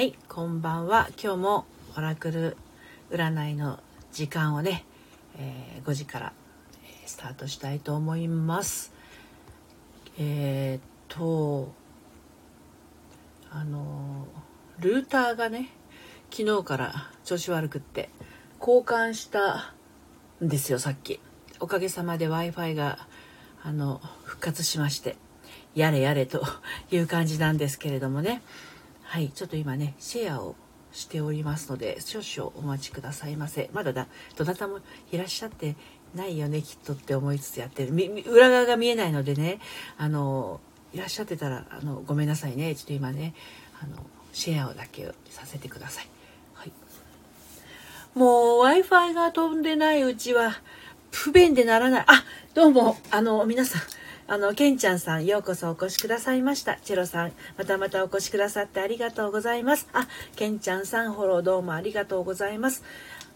はい、こんばんは。今日もオラクル占いの時間をね、えー5時からスタートしたいと思います。えーっと、あの、ルーターがね、昨日から調子悪くって、交換したんですよ、さっき。おかげさまで Wi-Fi が、あの、復活しまして、やれやれという感じなんですけれどもね。はい、ちょっと今ね、シェアをしておりますので、少々お待ちくださいませ。まだだ、どなたもいらっしゃってないよね、きっとって思いつつやってる。裏側が見えないのでね、あの、いらっしゃってたら、あの、ごめんなさいね。ちょっと今ね、あの、シェアをだけさせてください。はい。もう Wi-Fi が飛んでないうちは不便でならない。あ、どうも、あの、皆さん、あの、ケンちゃんさん、ようこそお越しくださいました。チェロさん、またまたお越しくださってありがとうございます。あ、ケンちゃんさん、フォローどうもありがとうございます。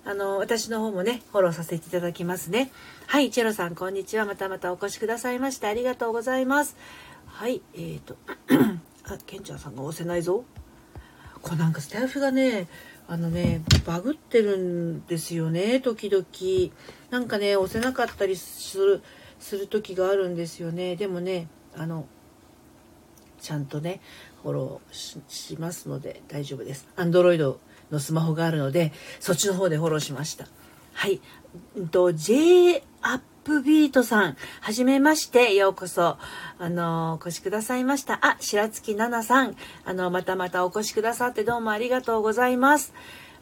あの、私の方もね、フォローさせていただきますね。はい、チェロさん、こんにちは。またまたお越しくださいましてありがとうございます。はい、えーと、あ、ケンちゃんさんが押せないぞ。これなんかスタイフがねあのねバグってるんですよね時々なんかね押せなかったりするする時があるんですよね。でもねあのちゃんとねフォローししますので大丈夫です。Android のスマホがあるのでそっちの方でフォローしました。はい。うんと J アップビートさんはじめましてようこそ。あのお越しくださいました。あ白月奈々さん。あのまたまたお越しくださってどうもありがとうございます。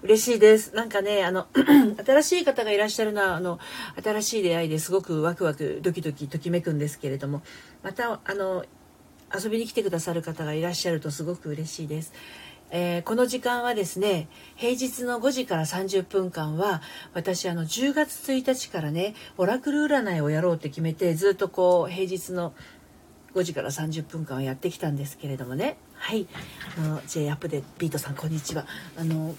嬉しいです。なんかねあの 新しい方がいらっしゃるのはあの新しい出会いです。ごくワクワクドキドキときめくんですけれどもまたあの遊びに来てくださる方がいらっしゃるとすごく嬉しいです。えーこの時間はですね平日の5時から30分間は私あの10月1日からねオラクル占いをやろうって決めてずっとこう平日の5時から30分間はやってきたんですけれどもね。はい。あの J アップでビートさんこんにちは。あの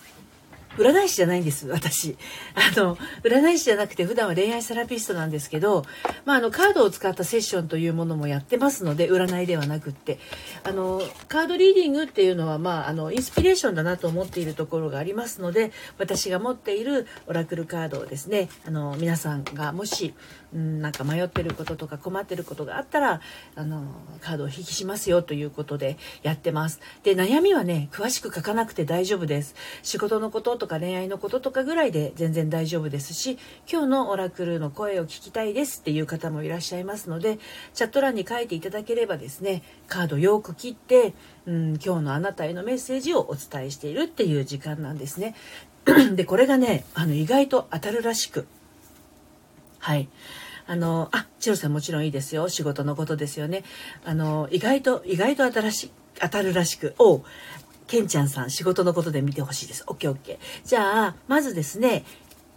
占い師じゃないんです私。あの占い師じゃなくて普段は恋愛セラピストなんですけど、まあ、あのカードを使ったセッションというものもやってますので占いではなくって。あのカードリーディングっていうのは、まあ、あのインスピレーションだなと思っているところがありますので私が持っているオラクルカードをですねあの皆さんがもし、うん、なんか迷ってることとか困ってることがあったらあのカードを引きしますよということでやってます。で悩みはね詳しく書かなくて大丈夫です。仕事のこととか恋愛のこととかぐらいで全然大丈夫ですし今日のオラクルの声を聞きたいですっていう方もいらっしゃいますのでチャット欄に書いていただければですねカードよく切って、うん、今日のあなたへのメッセージをお伝えしているっていう時間なんですね。でこれがねあの意外と当たるらしく。はい。あの、あ、チロさんもちろんいいですよ。仕事のことですよね。あの、意外と、意外と新しい、当たるらしく。おう、ケンちゃんさん、仕事のことで見てほしいです。オッケーオッケー。じゃあ、まずですね、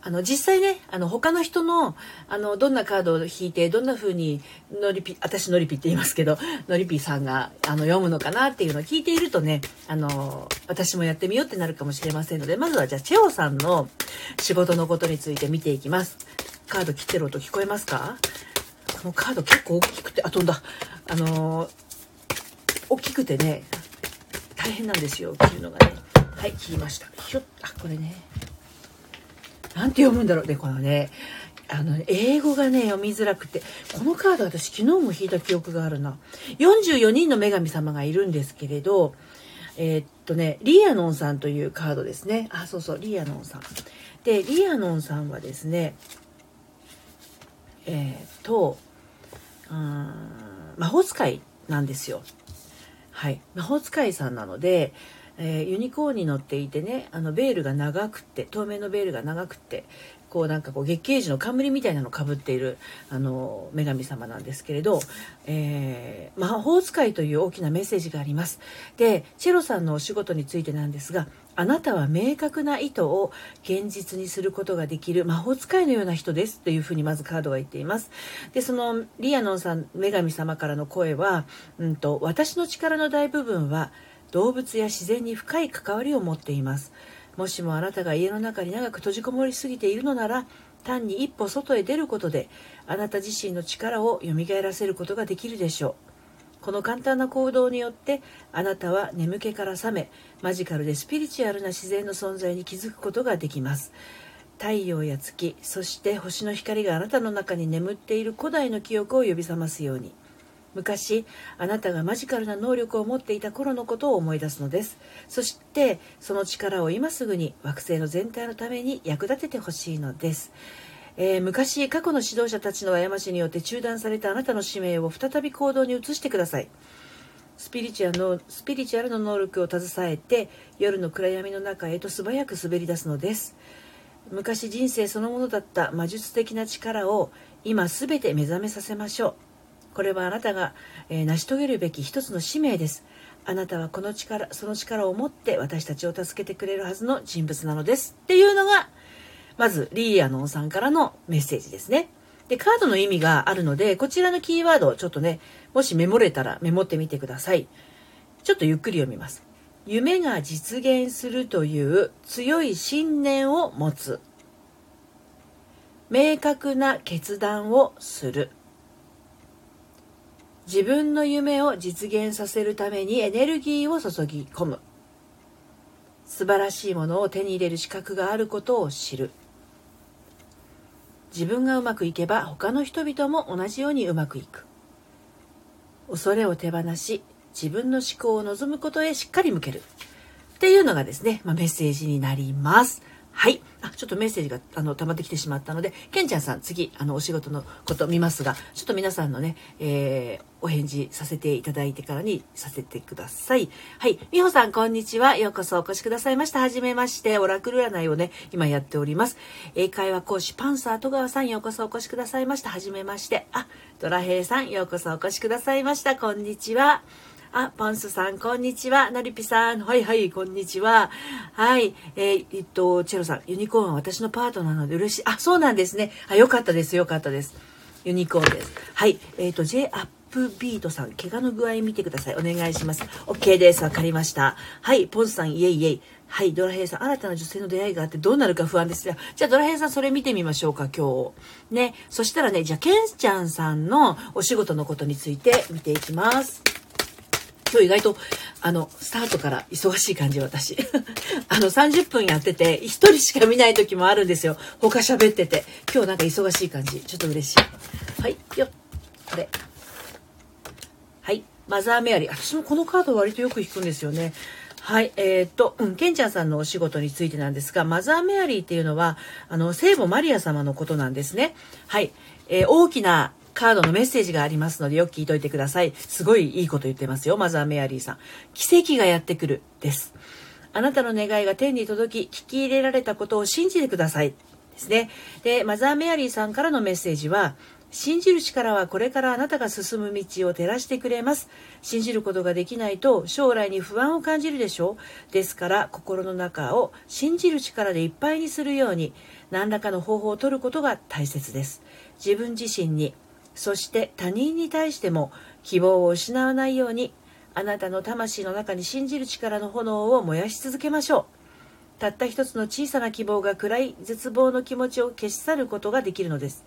あの、実際ね、あの、他の人の、あの、どんなカードを引いて、どんな風に、のりぴ、私のりぴって言いますけど、のりぴさんが、あの、読むのかなっていうのを聞いているとね、あの、私もやってみようってなるかもしれませんので、まずはじゃあ、チェオさんの仕事のことについて見ていきます。カード切ってる音聞こえますか？このカード結構大きくて、あ、飛んだ。あのー大きくてね、大変なんですよ、切るのがね。はい、切りました。ひょっ、あ、これね。なんて読むんだろうね、このね。あの、英語がね、読みづらくて。このカード私昨日も引いた記憶があるな。44人の女神様がいるんですけれど、えーっとね、リアノンさんというカードですね。あ、そうそう、リアノンさん。で、リアノンさんはですね、えーと、うーん魔法使いなんですよ。はい。魔法使いさんなので、えーユニコーンに乗っていてね、あの、ベールが長くって、透明のベールが長くって、こうなんかこう月桂樹の冠みたいなのをかぶっている、あの、女神様なんですけれど、えー魔法使いという大きなメッセージがあります。で、チェロさんのお仕事についてなんですが、あなたは明確な意図を現実にすることができる魔法使いのような人ですというふうにまずカードが言っています。で、そのリアノンさん、女神様からの声は、うんと、私の力の大部分は動物や自然に深い関わりを持っています。もしもあなたが家の中に長く閉じこもりすぎているのなら、単に一歩外へ出ることで、あなた自身の力を蘇らせることができるでしょう。この簡単な行動によってあなたは眠気から覚めマジカルでスピリチュアルな自然の存在に気づくことができます。太陽や月そして星の光があなたの中に眠っている古代の記憶を呼び覚ますように。昔あなたがマジカルな能力を持っていた頃のことを思い出すのです。そしてその力を今すぐに惑星の全体のために役立ててほしいのです、えー、昔過去の指導者たちの過ちによって中断されたあなたの使命を再び行動に移してください。スピリチュアルのスピリチュアルの能力を携えて夜の暗闇の中へと素早く滑り出すのです。昔人生そのものだった魔術的な力を今すべて目覚めさせましょう。これはあなたが、えー、成し遂げるべき一つの使命です。あなたはこの力その力を持って私たちを助けてくれるはずの人物なのです。っていうのがまずリーアノンさんからのメッセージですね。でカードの意味があるのでこちらのキーワードをちょっとねもしメモれたらメモってみてください。ちょっとゆっくり読みます。夢が実現するという強い信念を持つ。明確な決断をする。自分の夢を実現させるためにエネルギーを注ぎ込む。素晴らしいものを手に入れる資格があることを知る。自分がうまくいけば他の人々も同じようにうまくいく恐れを手放し自分の思考を望むことへしっかり向ける。っていうのがですね、まあ、メッセージになります。はい。ちょっとメッセージが、あの、溜まってきてしまったので、ケンちゃんさん、次、あの、お仕事のこと見ますが、ちょっと皆さんのね、えー、お返事させていただいてからにさせてください。はい。みほさん、こんにちは。ようこそお越しくださいました。はじめまして。オラクル占いをね、今やっております。英会話講師、パンサー戸川さん、ようこそお越しくださいました。はじめまして。あ、ドラヘイさん、ようこそお越しくださいました。こんにちは。あ、ポンスさん、こんにちは。のりぴさん、はいはい、こんにちは。はい、えー、えっと、チェロさん、ユニコーンは私のパートナーなので嬉しい。あ、そうなんですね。あ、よかったです、よかったです。ユニコーンです。はい、えっ、ー、と、J アップビートさん、怪我の具合見てください。お願いします。OK です。わかりました。はい、ポンスさん、イエイイエイ。はい、ドラヘイさん、新たな女性の出会いがあってどうなるか不安ですよ。じゃあ、ドラヘイさん、それ見てみましょうか、今日。ね。そしたらね、じゃあ、ケンちゃんさんのお仕事のことについて見ていきます。今日意外と、あの、スタートから忙しい感じ、私。あの、30分やってて、1人しか見ない時もあるんですよ。他喋ってて。今日なんか忙しい感じ。ちょっと嬉しい。はい、よっ。これ。はい。マザーメアリー。私もこのカード割とよく引くんですよね。はい。えー、っと、うん、ケンちゃんさんのお仕事についてなんですが、マザーメアリーっていうのは、あの、聖母マリア様のことなんですね。はい。えー、大きなカードのメッセージがありますのでよく聞いといてください。すごいいいこと言ってますよ。マザーメアリーさん。奇跡がやってくる。です。あなたの願いが天に届き、聞き入れられたことを信じてください。ですね。で、マザーメアリーさんからのメッセージは、信じる力はこれからあなたが進む道を照らしてくれます。信じることができないと将来に不安を感じるでしょう。ですから心の中を信じる力でいっぱいにするように何らかの方法を取ることが大切です。自分自身にそして他人に対しても希望を失わないようにあなたの魂の中に信じる力の炎を燃やし続けましょう。たった一つの小さな希望が暗い絶望の気持ちを消し去ることができるのです、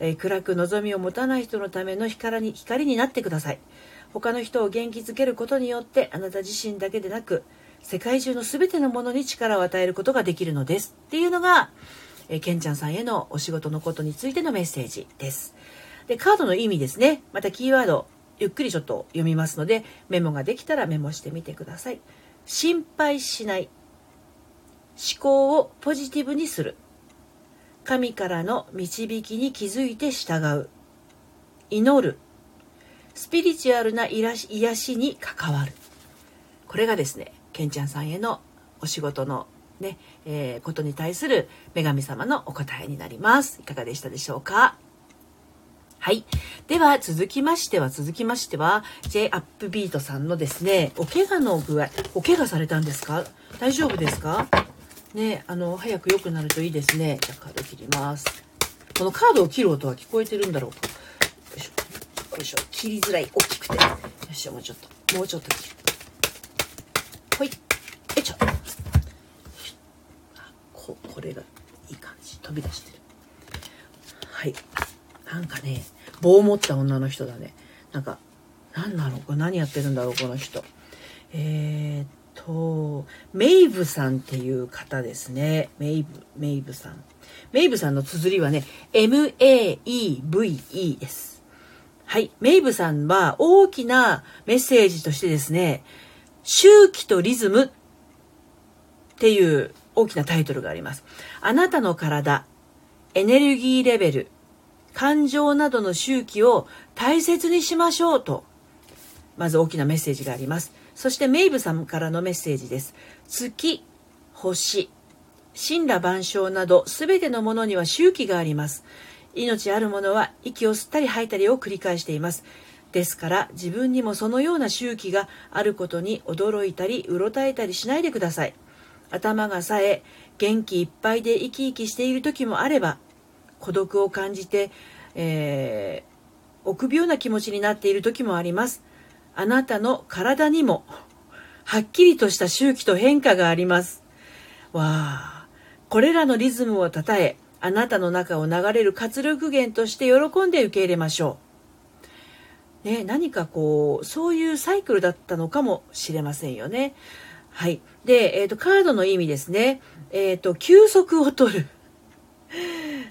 えー、暗く望みを持たない人のための光に光になってください。他の人を元気づけることによってあなた自身だけでなく世界中の全てのものに力を与えることができるのです。っていうのが、えー、ケンちゃんさんへのお仕事のことについてのメッセージです。で、カードの意味ですね。またキーワード、ゆっくりちょっと読みますので、メモができたらメモしてみてください。心配しない。思考をポジティブにする。神からの導きに気づいて従う。祈る。スピリチュアルな癒しに関わる。これがですね、ケンちゃんさんへのお仕事のね、えー、ことに対する女神様のお答えになります。いかがでしたでしょうか？はい。では、続きましては、続きましては、J アップビートさんのですね、お怪我の具合、お怪我されたんですか？大丈夫ですか？ね、あの、早く良くなるといいですね。じゃカード切ります。このカードを切る音は聞こえてるんだろうか？よいしょ。よいしょ。切りづらい。大きくて。よいしょ、もうちょっと。もうちょっと切る。ほい。よいしょ。こ、これがいい感じ。飛び出してる。はい。なんかね、棒を持った女の人だね。なんか、何なの？これ何やってるんだろうこの人。えー、っとメイブさんっていう方ですね。メイブメイブさん。メイブさんの綴りはね MAEVE ですはい。メイブさんは大きなメッセージとしてですね周期とリズムっていう大きなタイトルがあります。あなたの体エネルギーレベル感情などの周期を大切にしましょうとまず大きなメッセージがあります。そしてメイブさんからのメッセージです。月、星、神羅万象など全てのものには周期があります。命あるものは息を吸ったり吐いたりを繰り返しています。ですから自分にもそのような周期があることに驚いたりうろたえたりしないでください。頭が冴え元気いっぱいで生き生きしている時もあれば孤独を感じて、えー、臆病な気持ちになっている時もあります。あなたの体にもはっきりとした周期と変化があります。わあ、これらのリズムをたたえ、あなたの中を流れる活力源として喜んで受け入れましょう。ね、何かこう、そういうサイクルだったのかもしれませんよね。はい。で、えっ、ー、と、カードの意味ですね。えっ、ー、と、休息を取る。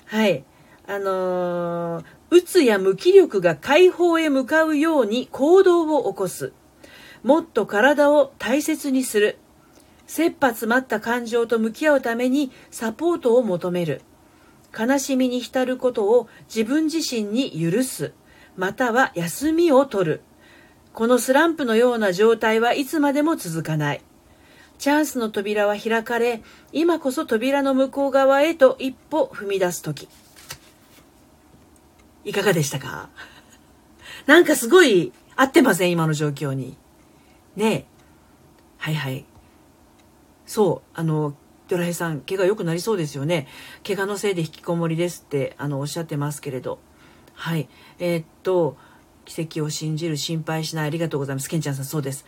はい。あのー、うつや無気力が解放へ向かうように行動を起こす。もっと体を大切にする。切羽詰まった感情と向き合うためにサポートを求める。悲しみに浸ることを自分自身に許す。または休みを取る。このスランプのような状態はいつまでも続かない。チャンスの扉は開かれ、今こそ扉の向こう側へと一歩踏み出す時。いかがでしたか？なんかすごい合ってません？今の状況に。ねえ。はいはい。そう、あの、ドラヘさん、怪我良くなりそうですよね。怪我のせいで引きこもりですって、あの、おっしゃってますけれど。はい。えー、っと、奇跡を信じる、心配しない、ありがとうございます。ケンちゃんさん、そうです。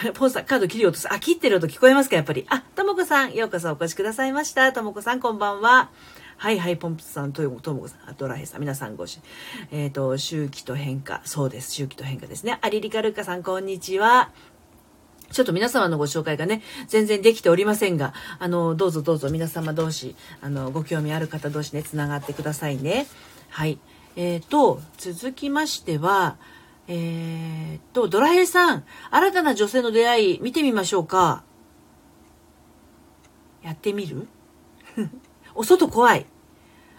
ポンさん、カード切り落とす。あ、切ってる音聞こえますか？やっぱり。あ、ともこさん、ようこそお越しくださいました。ともこさん、こんばんは。はいはい、ポンプさん、ともこさん、ドラヘさん、皆さんごし、えっ、ー、と、周期と変化。そうです、周期と変化ですね。アリリカルカさん、こんにちは。ちょっと皆様のご紹介がね、全然できておりませんが、あの、どうぞどうぞ皆様同士、あの、ご興味ある方同士ね、つながってくださいね。はい。えっ、ー、と、続きましては、えっ、と、ドラヘイさん、新たな女性の出会い見てみましょうか。やってみる？お外怖い。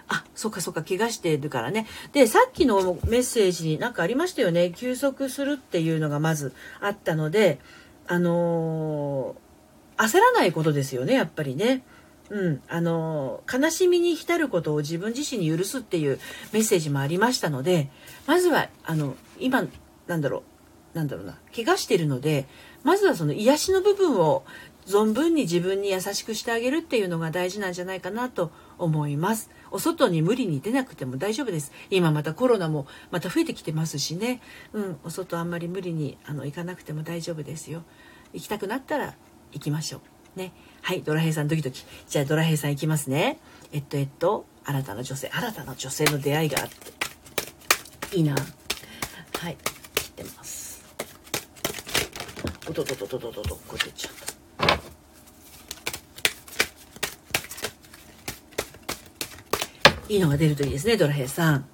あ、そっかそっか、怪我してるからね。で、さっきのメッセージになんかありましたよね。休息するっていうのがまずあったので、あのー、焦らないことですよね、やっぱりね。うん、あのー、悲しみに浸ることを自分自身に許すっていうメッセージもありましたので、まずは、あの、今、なんだろう、なんだろうな、怪我してるので、まずはその癒しの部分を存分に自分に優しくしてあげるっていうのが大事なんじゃないかなと思います。お外に無理に出なくても大丈夫です。今またコロナもまた増えてきてますしね。うん、お外あんまり無理にあの行かなくても大丈夫ですよ。行きたくなったら行きましょう。ね。はい、ドラヘイさんドキドキ。じゃあドラヘイさん行きますね。えっとえっと、新たな女性、新たな女性の出会いがあって。いいな。はい、ってます。おととととととと、これちゃった。いいのが出るといいですねドラヘイさん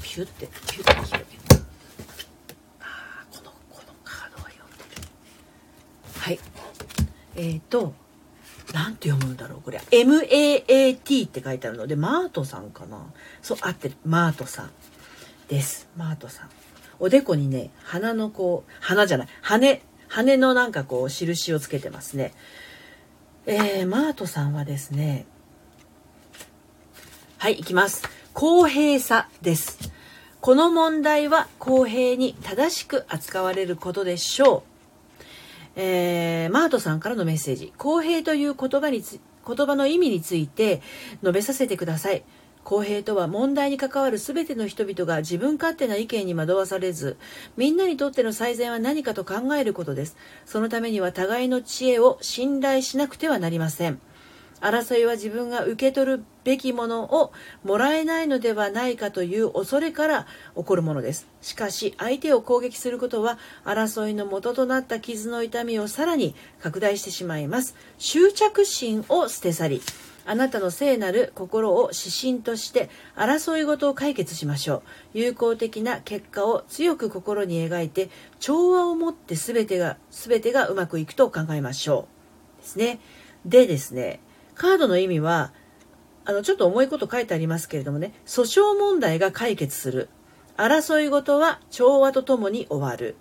ピュってピュって広げてあこのこのカードは読んでるはいえっ、ー、となんて読むんだろうこれ MAAT って書いてあるのでマートさんかなそう合ってるマートさんですマートさんおでこにね鼻のこう鼻じゃない羽羽のなんかこう印をつけてますねえー、マートさんはですねはい、いきます。公平さです。この問題は公平に正しく扱われることでしょう。えー、マートさんからのメッセージ。公平という言葉につ、言葉の意味について述べさせてください。公平とは問題に関わる全ての人々が自分勝手な意見に惑わされず、みんなにとっての最善は何かと考えることです。そのためには互いの知恵を信頼しなくてはなりません。争いは自分が受け取るべきものをもらえないのではないかという恐れから起こるものです。しかし相手を攻撃することは争いの元となった傷の痛みをさらに拡大してしまいます。執着心を捨て去り、あなたの聖なる心を指針として争い事を解決しましょう。有効的な結果を強く心に描いて調和を持って全てが全てがうまくいくと考えましょう。ですね。でですね、カードの意味はあのちょっと重いこと書いてありますけれどもね、訴訟問題が解決する。争い事は調和とともに終わる。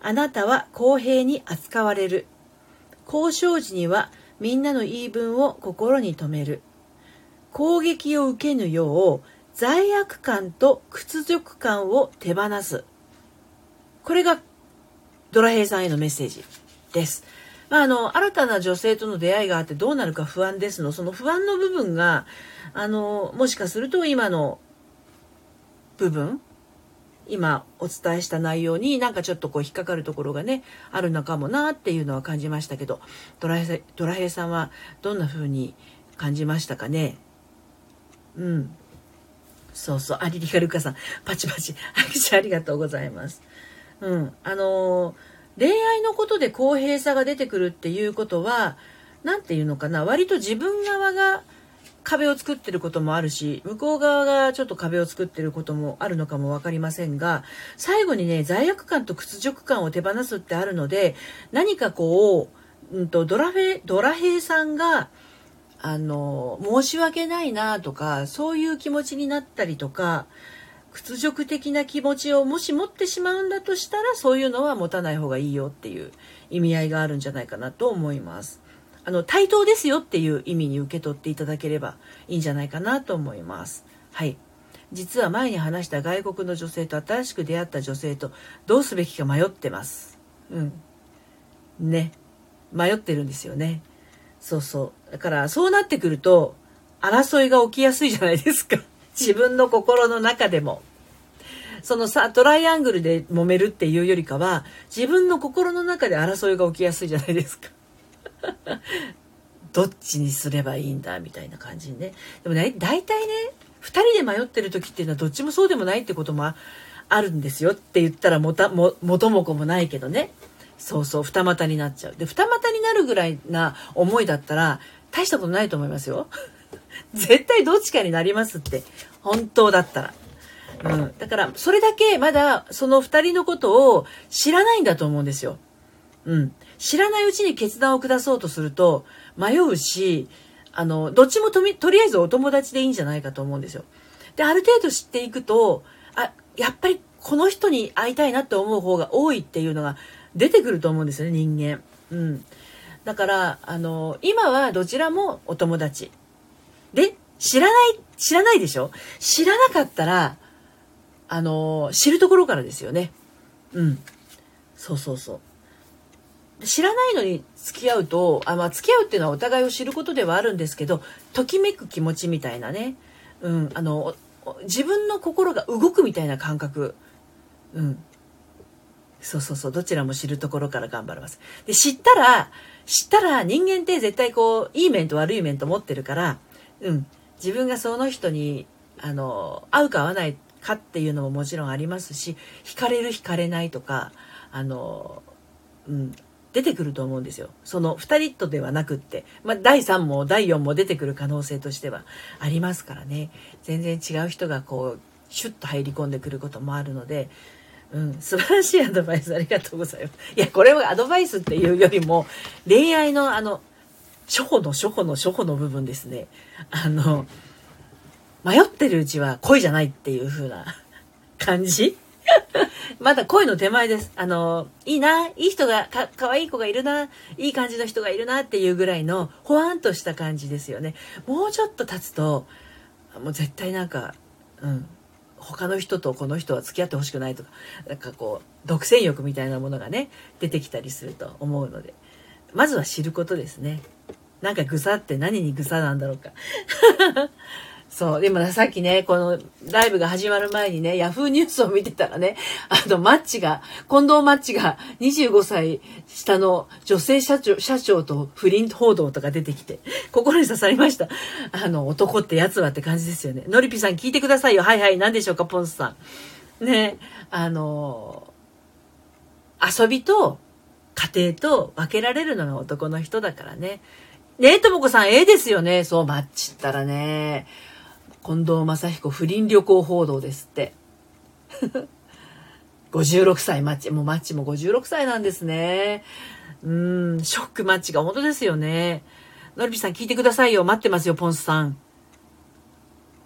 あなたは公平に扱われる。交渉時にはみんなの言い分を心に留める。攻撃を受けぬよう罪悪感と屈辱感を手放す。これがドラヘイさんへのメッセージです。まあ、あの、新たな女性との出会いがあってどうなるか不安ですの、その不安の部分が、あの、もしかすると今の部分、今お伝えした内容になんかちょっとこう引っかかるところがね、あるのかもなっていうのは感じましたけど、ドラヘドラヘイさんはどんな風に感じましたかね？うん。そうそう。あ、リリカルカさん。パチパチ。ありがとうございます。うん。あのー、恋愛のことで公平さが出てくるっていうことは、何て言うのかな。割と自分側が壁を作ってることもあるし、向こう側がちょっと壁を作ってることもあるのかも分かりませんが、最後にね、罪悪感と屈辱感を手放すってあるので、何かこう、うんと、ドラフェ、ドラヘイさんが、あの、申し訳ないなとか、そういう気持ちになったりとか、屈辱的な気持ちをもし持ってしまうんだとしたら、そういうのは持たない方がいいよっていう意味合いがあるんじゃないかなと思います。あの、対等ですよっていう意味に受け取っていただければいいんじゃないかなと思います。はい。実は前に話した外国の女性と新しく出会った女性とどうすべきか迷ってます。うん。ね。迷ってるんですよね。そうそう。だからそうなってくると争いが起きやすいじゃないですか。自分の心の中でも。そのさ、トライアングルで揉めるっていうよりかは、自分の心の中で争いが起きやすいじゃないですか。どっちにすればいいんだみたいな感じにね。でもね、大体ね、2人で迷ってる時っていうのはどっちもそうでもないってこともあるんですよって言ったらもたも元も子もないけどね。そうそう、二股になっちゃう。で、二股になるぐらいな思いだったら、大したことないと思いますよ。絶対どっちかになりますって。本当だったら。うん。だから、それだけまだその二人のことを知らないんだと思うんですよ。うん。知らないうちに決断を下そうとすると迷うし、あの、どっちもとみ、とりあえずお友達でいいんじゃないかと思うんですよ。で、ある程度知っていくと、あ、やっぱりこの人に会いたいなって思う方が多いっていうのが出てくると思うんですよね、人間。うん。だから、あの、今はどちらもお友達。で、知らない、知らないでしょ？知らなかったら、あの、知るところからですよね。うん。そうそうそう。知らないのに付き合うと、あまあ、付き合うっていうのはお互いを知ることではあるんですけど、ときめく気持ちみたいなね、うん、あの、自分の心が動くみたいな感覚、うん。そうそうそう、どちらも知るところから頑張ります。で、知ったら、知ったら人間って絶対こう、いい面と悪い面と持ってるから、うん、自分がその人に、あの、合うか合わないかっていうのももちろんありますし、惹かれる惹かれないとか、あの、うん、出てくると思うんですよ。その2人とではなくって。まあ、第3も第4も出てくる可能性としてはありますからね。全然違う人がこう、シュッと入り込んでくることもあるので、うん、素晴らしいアドバイスありがとうございます。いや、これはアドバイスっていうよりも、恋愛のあの、初歩の初歩の初歩の部分ですね。あの、迷ってるうちは恋じゃないっていう風な感じ まだ恋の手前です。あの、いいな、いい人が、か、かわいい子がいるな、いい感じの人がいるなっていうぐらいの、ほわんとした感じですよね。もうちょっと経つと、もう絶対なんか、うん、他の人とこの人は付き合ってほしくないとか、なんかこう、独占欲みたいなものがね、出てきたりすると思うので、まずは知ることですね。なんかぐさって何にぐさなんだろうか。そう。でもさっきね、このライブが始まる前にね、ヤフーニュースを見てたらね、あの、マッチが、近藤マッチが25歳下の女性社長、社長と不倫報道とか出てきて、心に刺さりました。あの、男ってやつはって感じですよね。のりぴさん聞いてくださいよ。はいはい。何でしょうか、ポンスさん。ね、あの、遊びと家庭と分けられるのが男の人だからね。ねえ、ともこさん、ええですよね。そう、マッチったらね。近藤正彦不倫旅行報道ですって。56歳マッチ。もうマッチも56歳なんですね。うん、ショックマッチが本当ですよね。のりぴさん聞いてくださいよ。待ってますよ、ポンスさん。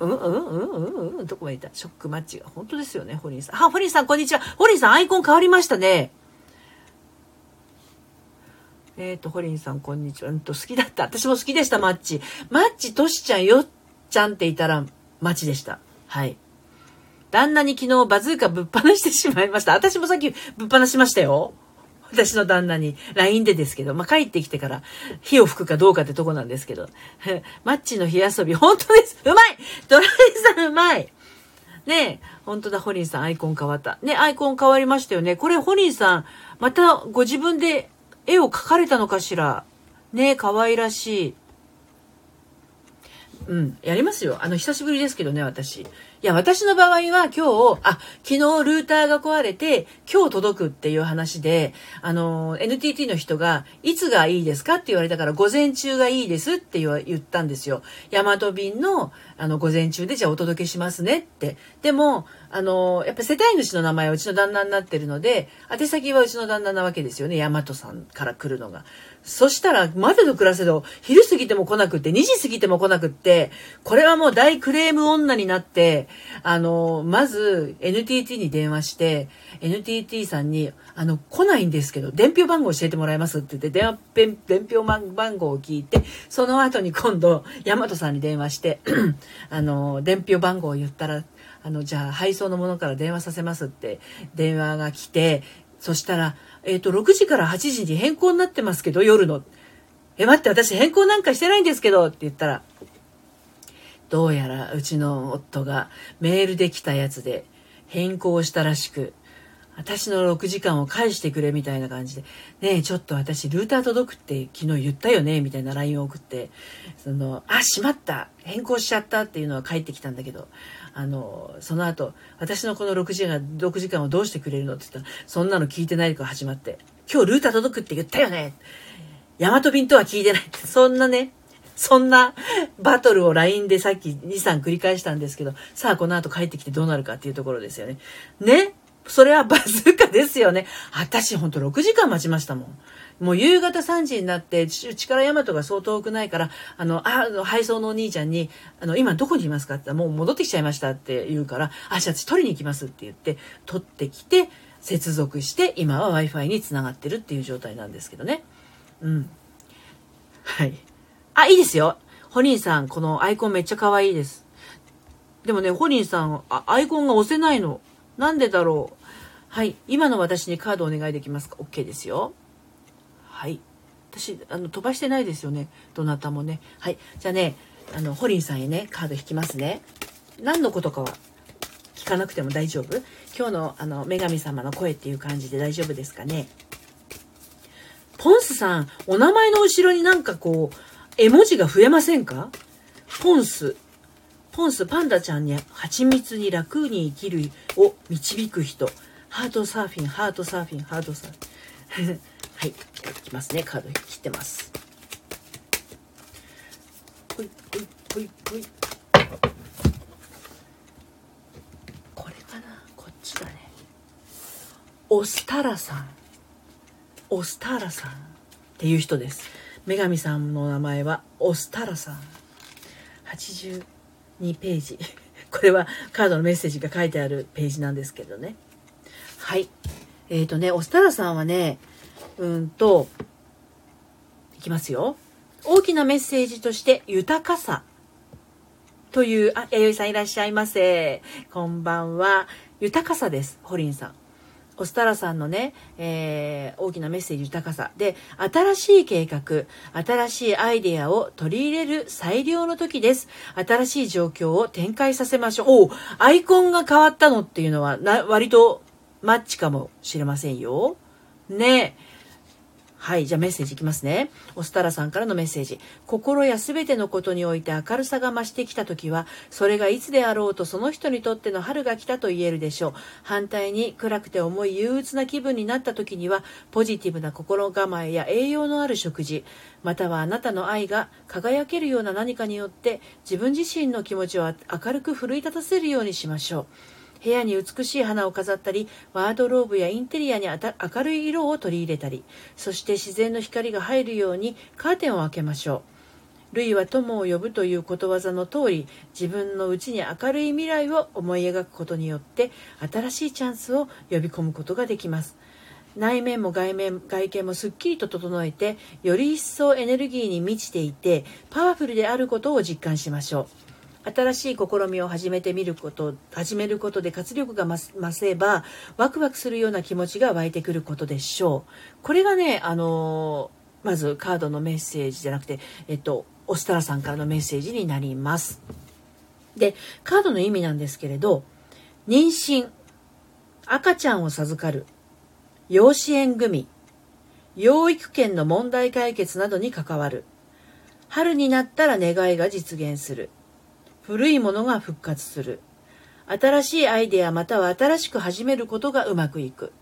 うんうんうんうんうん。どこまでいた？ショックマッチが。本当ですよね、ホリンさん。あ、ホリンさん、こんにちは。ホリンさん、アイコン変わりましたね。えっ、ー、と、ホリンさん、こんにちは。うんと、好きだった。私も好きでした、マッチ。マッチ、トシちゃん、よっちゃんっていたら、マッチでした。はい。旦那に昨日バズーカぶっ放してしまいました。私もさっきぶっ放しましたよ。私の旦那に LINE でですけど、まあ、帰ってきてから火を吹くかどうかってとこなんですけど。マッチの火遊び、本当です。うまいドライさんうまいねえ、本当だ、ホリンさんアイコン変わった。ね、アイコン変わりましたよね。これホリンさん、またご自分で絵を描かれたのかしら。ねえ可愛らしい。うん、やりますよ。あの、久しぶりですけどね、私。いや、私の場合は今日、あ、昨日ルーターが壊れて、今日届くっていう話で、あの、NTT の人が、いつがいいですかって言われたから、午前中がいいですって言ったんですよ。ヤマト便の、あの、午前中でじゃあお届けしますねって。でも、あの、やっぱ世帯主の名前はうちの旦那になってるので、宛先はうちの旦那なわけですよね。大和さんから来るのが。そしたら、待てど暮らせど、昼過ぎても来なくって、2時過ぎても来なくって、これはもう大クレーム女になって、あの、まず NTT に電話して、NTT さんに、あの、来ないんですけど、伝票番号教えてもらえますって言って、電話、伝票番号を聞いて、その後に今度、大和さんに電話して、あの、伝票番号を言ったら、あの、じゃあ配送の者から電話させますって電話が来て、そしたら、えっ、ー、と、6時から8時に変更になってますけど、夜の。え、待って、私変更なんかしてないんですけど、って言ったら、どうやらうちの夫がメールで来たやつで変更したらしく、私の6時間を返してくれみたいな感じで、ねえ、ちょっと私ルーター届くって昨日言ったよねみたいな LINE を送って、その、あ、しまった変更しちゃったっていうのは返ってきたんだけど、あの、その後、私のこの6時間、6時間をどうしてくれるのって言ったら、そんなの聞いてないから始まって、今日ルーター届くって言ったよねヤマト便とは聞いてないって、そんなね、そんなバトルを LINE でさっき2、3繰り返したんですけど、さあこの後帰ってきてどうなるかっていうところですよね。ねそれはバズーカですよね。私ほんと6時間待ちましたもん。もう夕方3時になって、うちから大和がそう遠くないから、あの、あ、配送のお兄ちゃんに、あの、今どこにいますかって言ったら、もう戻ってきちゃいましたって言うから、あ、じゃあ私取りに行きますって言って、取ってきて、接続して、今は Wi-Fi につながってるっていう状態なんですけどね。うん。はい。あ、いいですよ。ホニーさん、このアイコンめっちゃ可愛いです。でもね、ホニーさん、あアイコンが押せないの。なんでだろう？はい。今の私にカードお願いできますか ?OK ですよ。はい。私、あの、飛ばしてないですよね。どなたもね。はい。じゃあね、あの、ホリンさんへね、カード引きますね。何のことかは聞かなくても大丈夫？今日の、あの、女神様の声っていう感じで大丈夫ですかね？ポンスさん、お名前の後ろになんかこう、絵文字が増えませんか？ポンス。ポンス、パンダちゃんに蜂蜜に楽に生きるを導く人。ハートサーフィン、ハートサーフィン、ハートサーフィン。はい、いきますね。カード切ってます。ほいほいほいほい。これかな？こっちだね。オスタラさん。オスタラさんっていう人です。女神さんの名前はオスタラさん。2ページ。これはカードのメッセージが書いてあるページなんですけどね。はい。えっ、ー、とね、おしたらさんはね、うんと、いきますよ。大きなメッセージとして豊かさという、あ、弥生さんいらっしゃいませ。こんばんは。豊かさです。ホリンさん。ホスタラさんのね、えー、大きなメッセージ豊かさ。で新しい計画新しいアイデアを取り入れる最良の時です。新しい状況を展開させましょう。おアイコンが変わったのっていうのはな割とマッチかもしれませんよ。ねはい、じゃあメッセージいきますね。オスタラさんからのメッセージ。心や全てのことにおいて明るさが増してきた時は、それがいつであろうとその人にとっての春が来たと言えるでしょう。反対に暗くて重い憂鬱な気分になった時には、ポジティブな心構えや栄養のある食事、またはあなたの愛が輝けるような何かによって自分自身の気持ちを明るく奮い立たせるようにしましょう。部屋に美しい花を飾ったりワードローブやインテリアに明るい色を取り入れたりそして自然の光が入るようにカーテンを開けましょう。類は友を呼ぶということわざの通り自分の内に明るい未来を思い描くことによって新しいチャンスを呼び込むことができます。内面も外面外見もすっきりと整えてより一層エネルギーに満ちていてパワフルであることを実感しましょう。新しい試みを始めてみること始めることで活力が増せばワクワクするような気持ちが湧いてくることでしょう。これがねあのまずカードのメッセージじゃなくてえっとオスタラさんからのメッセージになります。でカードの意味なんですけれど妊娠赤ちゃんを授かる養子縁組養育権の問題解決などに関わる。春になったら願いが実現する。古いものが復活する。新しいアイデアまたは新しく始めることがうまくいく。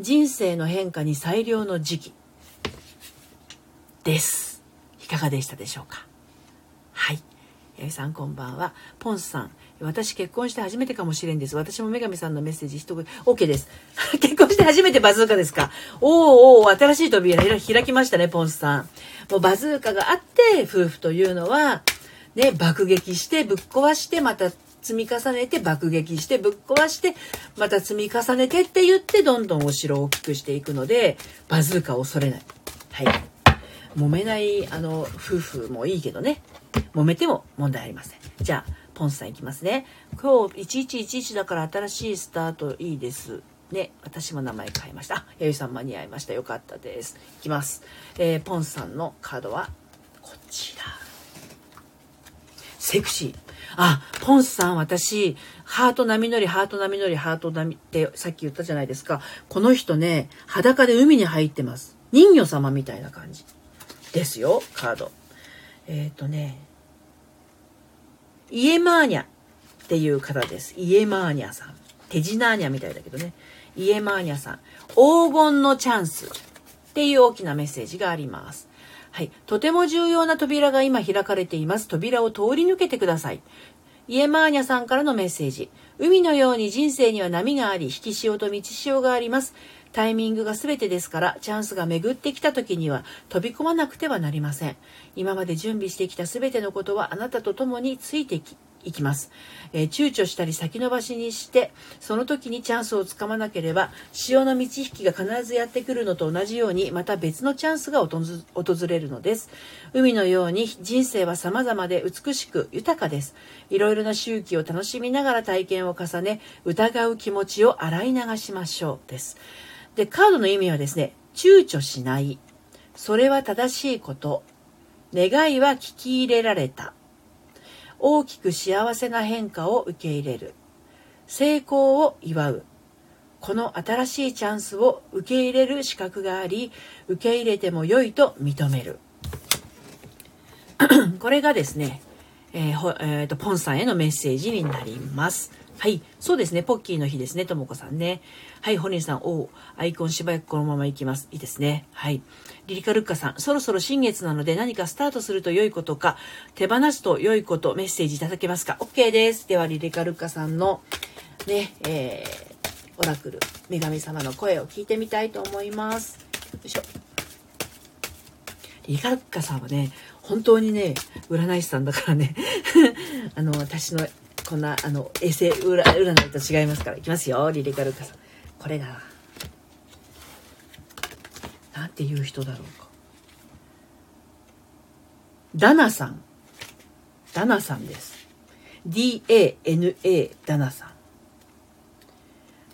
人生の変化に最良の時期。です。いかがでしたでしょうか？はい。八木さんこんばんは。ポンスさん。私結婚して初めてかもしれんです。私も女神さんのメッセージ一言、OK です。結婚して初めてバズーカですか？おーおー、新しい扉開きましたね、ポンスさん。もうバズーカがあって、夫婦というのは、ね、爆撃してぶっ壊してまた積み重ねて爆撃してぶっ壊してまた積み重ねてって言ってどんどんお城を大きくしていくのでバズーカを恐れない。はい。揉めないあの夫婦もいいけどね揉めても問題ありません。じゃあポンさんいきますね。今日1111だから新しいスタートいいです。ね、私も名前変えました。あ、やゆさん間に合いました。よかったです。いきます。えー、ポンさんのカードはこちら。セクシー。あ、ポンスさん、私、ハート波乗り、ハート波乗り、ハート波ってさっき言ったじゃないですか。この人ね、裸で海に入ってます。人魚様みたいな感じ。ですよ、カード。えっ、ー、とね、イエマーニャっていう方です。イエマーニャさん。テジナーニャみたいだけどね。イエマーニャさん。黄金のチャンスっていう大きなメッセージがあります。はい。とても重要な扉が今開かれています。扉を通り抜けてください。イエマーニャさんからのメッセージ。海のように人生には波があり、引き潮と満ち潮があります。タイミングが全てですから、チャンスが巡ってきた時には飛び込まなくてはなりません。今まで準備してきた全てのことはあなたと共についてきいきます、えー、躊躇したり先延ばしにしてその時にチャンスをつかまなければ潮の満ち引きが必ずやってくるのと同じようにまた別のチャンスが訪れるのです。海のように人生は様々で美しく豊かです。いろいろな周期を楽しみながら体験を重ね疑う気持ちを洗い流しましょうです。でカードの意味はですね躊躇しない。それは正しいこと。願いは聞き入れられた。大きく幸せな変化を受け入れる。成功を祝う。この新しいチャンスを受け入れる資格があり受け入れても良いと認める。これがですね、えーえーと、とポンさんへのメッセージになりますはい。そうですね。ポッキーの日ですね。ともこさんね。はい。ホニーさん、おアイコンしばらくこのままいきます。いいですね。はい。リリカルッカさん、そろそろ新月なので何かスタートすると良いことか、手放すと良いこと、メッセージいただけますか ?OK です。では、リリカルッカさんの、ね、えー、オラクル、女神様の声を聞いてみたいと思います。よいしょ。リカルッカさんはね、本当にね、占い師さんだからね、あの、私のこんなあの衛星占いと違いますから。いきますよリリカルカさん。これだなんていう人だろうか。ダナさん。ダナさんです。DANA ダナさん。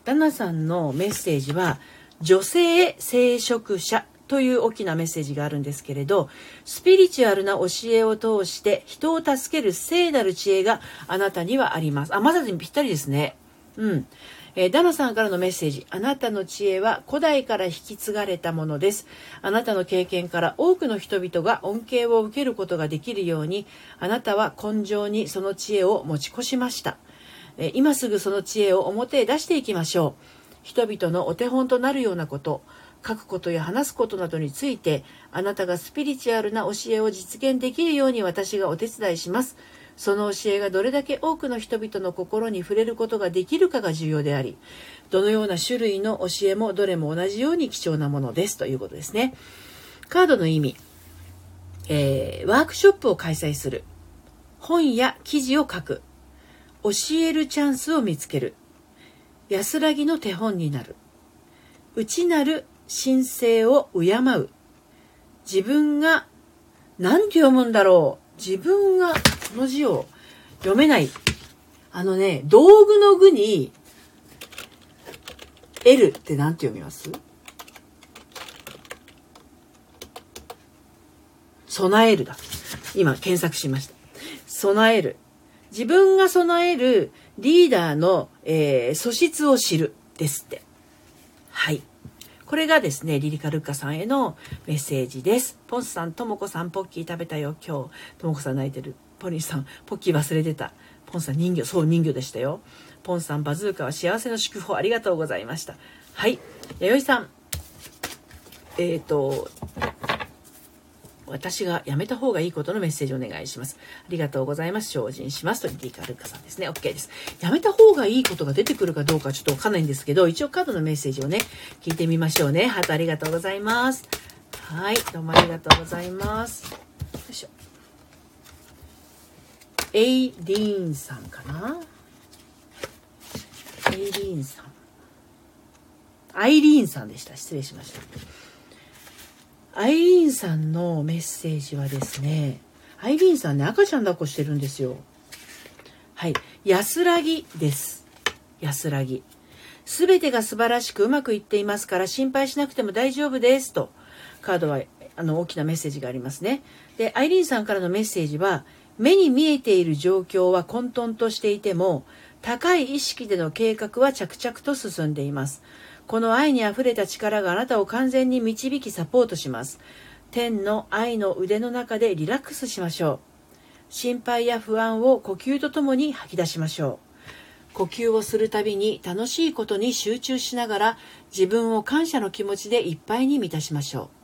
ダナさんのメッセージは、女性聖職者という大きなメッセージがあるんですけれど、スピリチュアルな教えを通して人を助ける聖なる知恵があなたにはあります。あ、まさにぴったりですね。うん。えー、ダナさんからのメッセージ。あなたの知恵は古代から引き継がれたものです。あなたの経験から多くの人々が恩恵を受けることができるように、あなたは根性にその知恵を持ち越しました。えー、今すぐその知恵を表へ出していきましょう。人々のお手本となるようなこと、書くことや話すことなどについて、あなたがスピリチュアルな教えを実現できるように私がお手伝いします。その教えがどれだけ多くの人々の心に触れることができるかが重要であり、どのような種類の教えもどれも同じように貴重なものです。ということですね。カードの意味、えー、ワークショップを開催する、本や記事を書く、教えるチャンスを見つける、安らぎの手本になる、内なる神聖を敬う、自分が何て読むんだろう自分がこの字を読めない。あのね、道具の具に、L って何て読みます？備えるだ。今検索しました。備える。自分が備えるリーダーの、えー、素質を知るですって。はい。これがですね、リリカルッカさんへのメッセージです。ポンスさん、ともこさん、ポッキー食べたよ、今日。ともこさん泣いてる。ポニーさん、ポッキー忘れてた。ポンさん人魚、そう人魚でしたよ。ポンさん、バズーカは幸せの祝福ありがとうございました。はい。弥生さん。えっ、ー、と、私がやめた方がいいことのメッセージお願いします。ありがとうございます。精進します。とリティカルカさんですね。OK です。やめた方がいいことが出てくるかどうかちょっとわかんないんですけど、一応カードのメッセージをね、聞いてみましょうね。ハートありがとうございます。はい。どうもありがとうございます。よいしょ。エイリーンさんかな？エイリーンさん。アイリーンさんでした。失礼しました。アイリーンさんのメッセージはですね、アイリーンさんね、赤ちゃん抱っこしてるんですよ。はい。安らぎです。安らぎ。すべてが素晴らしくうまくいっていますから心配しなくても大丈夫です。と、カードは、あの、大きなメッセージがありますね。で、アイリーンさんからのメッセージは、目に見えている状況は混沌としていても高い意識での計画は着々と進んでいますこの愛にあふれた力があなたを完全に導きサポートします天の愛の腕の中でリラックスしましょう心配や不安を呼吸とともに吐き出しましょう呼吸をするたびに楽しいことに集中しながら自分を感謝の気持ちでいっぱいに満たしましょう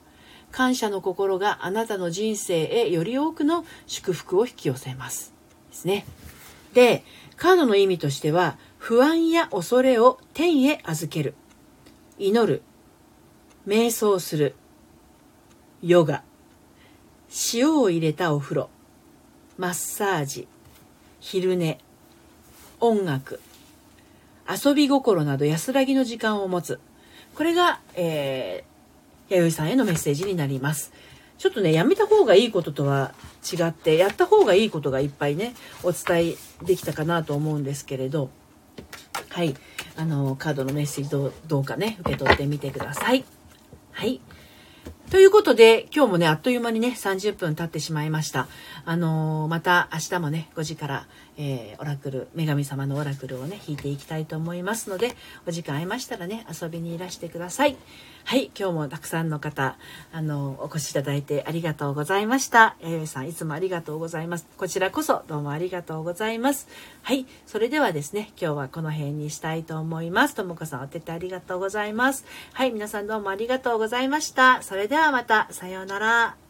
感謝の心があなたの人生へより多くの祝福を引き寄せます。ですね。で、カードの意味としては、不安や恐れを天へ預ける。祈る。瞑想する。ヨガ。塩を入れたお風呂。マッサージ。昼寝。音楽。遊び心など安らぎの時間を持つ。これが、えー、弥生さんへのメッセージになります。ちょっとね、やめた方がいいこととは違って、やった方がいいことがいっぱいね、お伝えできたかなと思うんですけれど、はい。あの、カードのメッセージどどうかね、受け取ってみてください。はい。ということで、今日もね、あっという間にね、30分経ってしまいました。あのー、また明日もね、5時から、えー、オラクル、女神様のオラクルをね、弾いていきたいと思いますので、お時間合いましたらね、遊びにいらしてください。はい、今日もたくさんの方、あの、お越しいただいてありがとうございました。弥生さん、いつもありがとうございます。こちらこそ、どうもありがとうございます。はい、それではですね、今日はこの辺にしたいと思います。ともこさん、お手手ありがとうございます。はい、皆さんどうもありがとうございました。それではまた、さようなら。